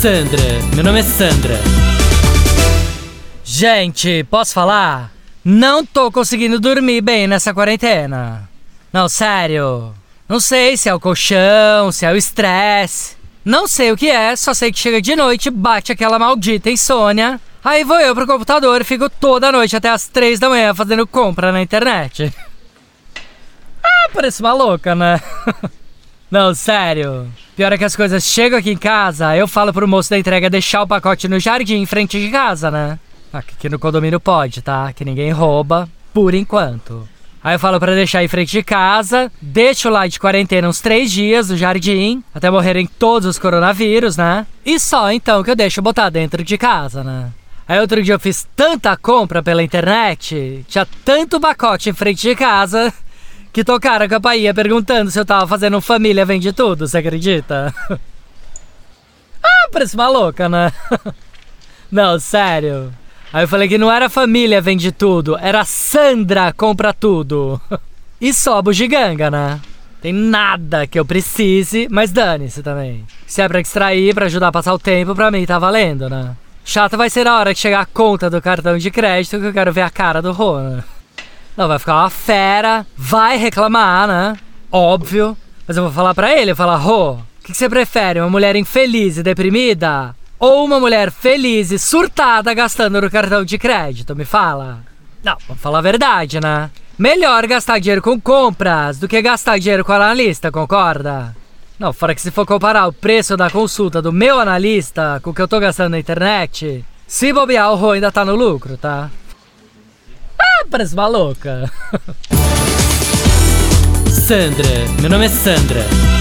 Sandra, meu nome é Sandra. Gente, posso falar? Não tô conseguindo dormir bem nessa quarentena. Não, sério. Não sei se é o colchão, se é o estresse. Não sei o que é, só sei que chega de noite, bate aquela maldita insônia. Aí vou eu pro computador e fico toda noite até as três da manhã fazendo compra na internet. ah, parece uma louca, né? Não, sério. Pior é que as coisas chegam aqui em casa, eu falo pro moço da entrega deixar o pacote no jardim em frente de casa, né? Aqui no condomínio pode, tá? Que ninguém rouba, por enquanto. Aí eu falo para deixar em frente de casa, deixo lá de quarentena uns três dias no jardim, até morrerem todos os coronavírus, né? E só então que eu deixo botar dentro de casa, né? Aí outro dia eu fiz tanta compra pela internet, tinha tanto pacote em frente de casa, que tocaram a campainha perguntando se eu tava fazendo família vende tudo, você acredita? ah, parece louca, né? não, sério. Aí eu falei que não era família vende tudo, era Sandra compra tudo. e só bugiganga, né? Tem nada que eu precise, mas dane-se também. Se é pra extrair, pra ajudar a passar o tempo, pra mim tá valendo, né? Chato vai ser a hora que chegar a conta do cartão de crédito que eu quero ver a cara do Rona. Não, vai ficar uma fera, vai reclamar, né? Óbvio. Mas eu vou falar pra ele, eu vou falar, Rô, o que, que você prefere? Uma mulher infeliz e deprimida? Ou uma mulher feliz e surtada gastando no cartão de crédito? Me fala. Não, vamos falar a verdade, né? Melhor gastar dinheiro com compras do que gastar dinheiro com analista, concorda? Não, fora que se for comparar o preço da consulta do meu analista com o que eu tô gastando na internet, se bobear o Rô ainda tá no lucro, tá? Parece uma louca. Sandra, meu nome é Sandra.